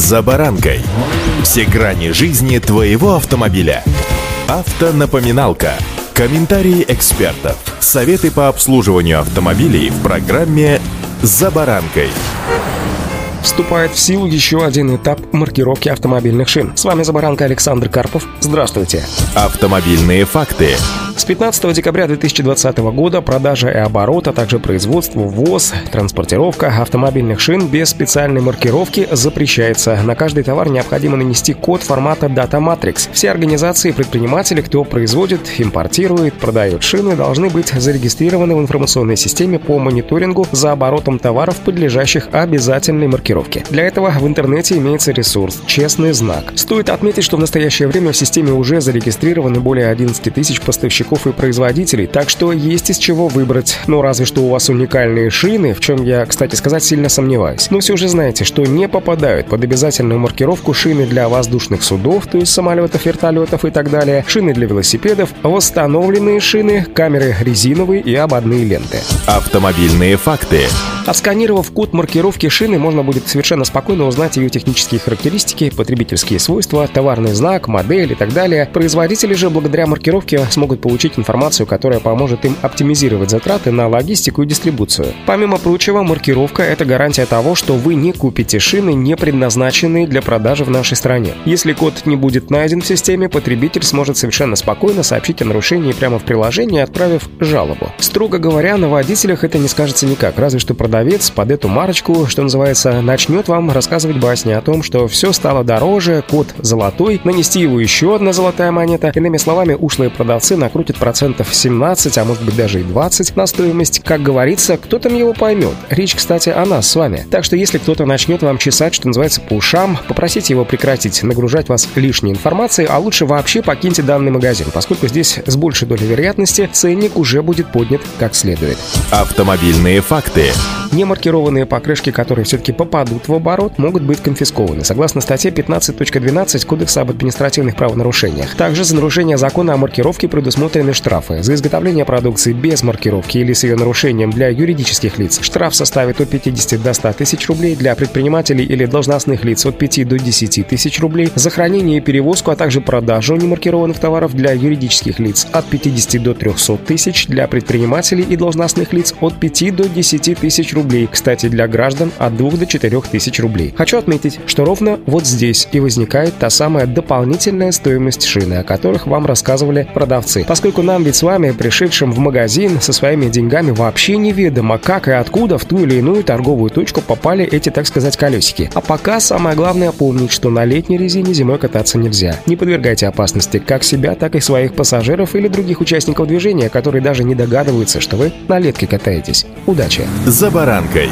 «За баранкой». Все грани жизни твоего автомобиля. Автонапоминалка. Комментарии экспертов. Советы по обслуживанию автомобилей в программе «За баранкой». Вступает в силу еще один этап маркировки автомобильных шин. С вами Забаранка Александр Карпов. Здравствуйте. Автомобильные факты. С 15 декабря 2020 года продажа и оборот, а также производство, ввоз, транспортировка автомобильных шин без специальной маркировки запрещается. На каждый товар необходимо нанести код формата Data Matrix. Все организации и предприниматели, кто производит, импортирует, продает шины, должны быть зарегистрированы в информационной системе по мониторингу за оборотом товаров, подлежащих обязательной маркировке. Для этого в интернете имеется ресурс «Честный знак». Стоит отметить, что в настоящее время в системе уже зарегистрированы более 11 тысяч поставщиков поставщиков и производителей, так что есть из чего выбрать. Ну, разве что у вас уникальные шины, в чем я, кстати сказать, сильно сомневаюсь. Но все же знаете, что не попадают под обязательную маркировку шины для воздушных судов, то есть самолетов, вертолетов и так далее, шины для велосипедов, восстановленные шины, камеры резиновые и ободные ленты. Автомобильные факты. Отсканировав код маркировки шины, можно будет совершенно спокойно узнать ее технические характеристики, потребительские свойства, товарный знак, модель и так далее. Производители же благодаря маркировке смогут получить информацию, которая поможет им оптимизировать затраты на логистику и дистрибуцию. Помимо прочего, маркировка – это гарантия того, что вы не купите шины, не предназначенные для продажи в нашей стране. Если код не будет найден в системе, потребитель сможет совершенно спокойно сообщить о нарушении прямо в приложении, отправив жалобу. Строго говоря, на водителях это не скажется никак, разве что продавец под эту марочку, что называется, начнет вам рассказывать басни о том, что все стало дороже, код золотой, нанести его еще одна золотая монета. Иными словами, ушлые продавцы накрутят процентов 17, а может быть даже и 20 на стоимость. Как говорится, кто там его поймет. Речь, кстати, о нас с вами. Так что если кто-то начнет вам чесать, что называется, по ушам, попросите его прекратить нагружать вас лишней информацией, а лучше вообще покиньте данный магазин, поскольку здесь с большей долей вероятности ценник уже будет поднят как следует. Автомобильные факты. Немаркированные покрышки, которые все-таки попадут в оборот, могут быть конфискованы, согласно статье 15.12 Кодекса об административных правонарушениях. Также за нарушение закона о маркировке предусмотрены штрафы. За изготовление продукции без маркировки или с ее нарушением для юридических лиц штраф составит от 50 до 100 тысяч рублей, для предпринимателей или должностных лиц от 5 до 10 тысяч рублей, за хранение и перевозку, а также продажу немаркированных товаров для юридических лиц от 50 до 300 тысяч, для предпринимателей и должностных лиц от 5 до 10 тысяч рублей рублей. Кстати, для граждан от 2 до 4 тысяч рублей. Хочу отметить, что ровно вот здесь и возникает та самая дополнительная стоимость шины, о которых вам рассказывали продавцы. Поскольку нам ведь с вами, пришедшим в магазин со своими деньгами, вообще неведомо, как и откуда в ту или иную торговую точку попали эти, так сказать, колесики. А пока самое главное помнить, что на летней резине зимой кататься нельзя. Не подвергайте опасности как себя, так и своих пассажиров или других участников движения, которые даже не догадываются, что вы на летке катаетесь. Удачи! За баранкой.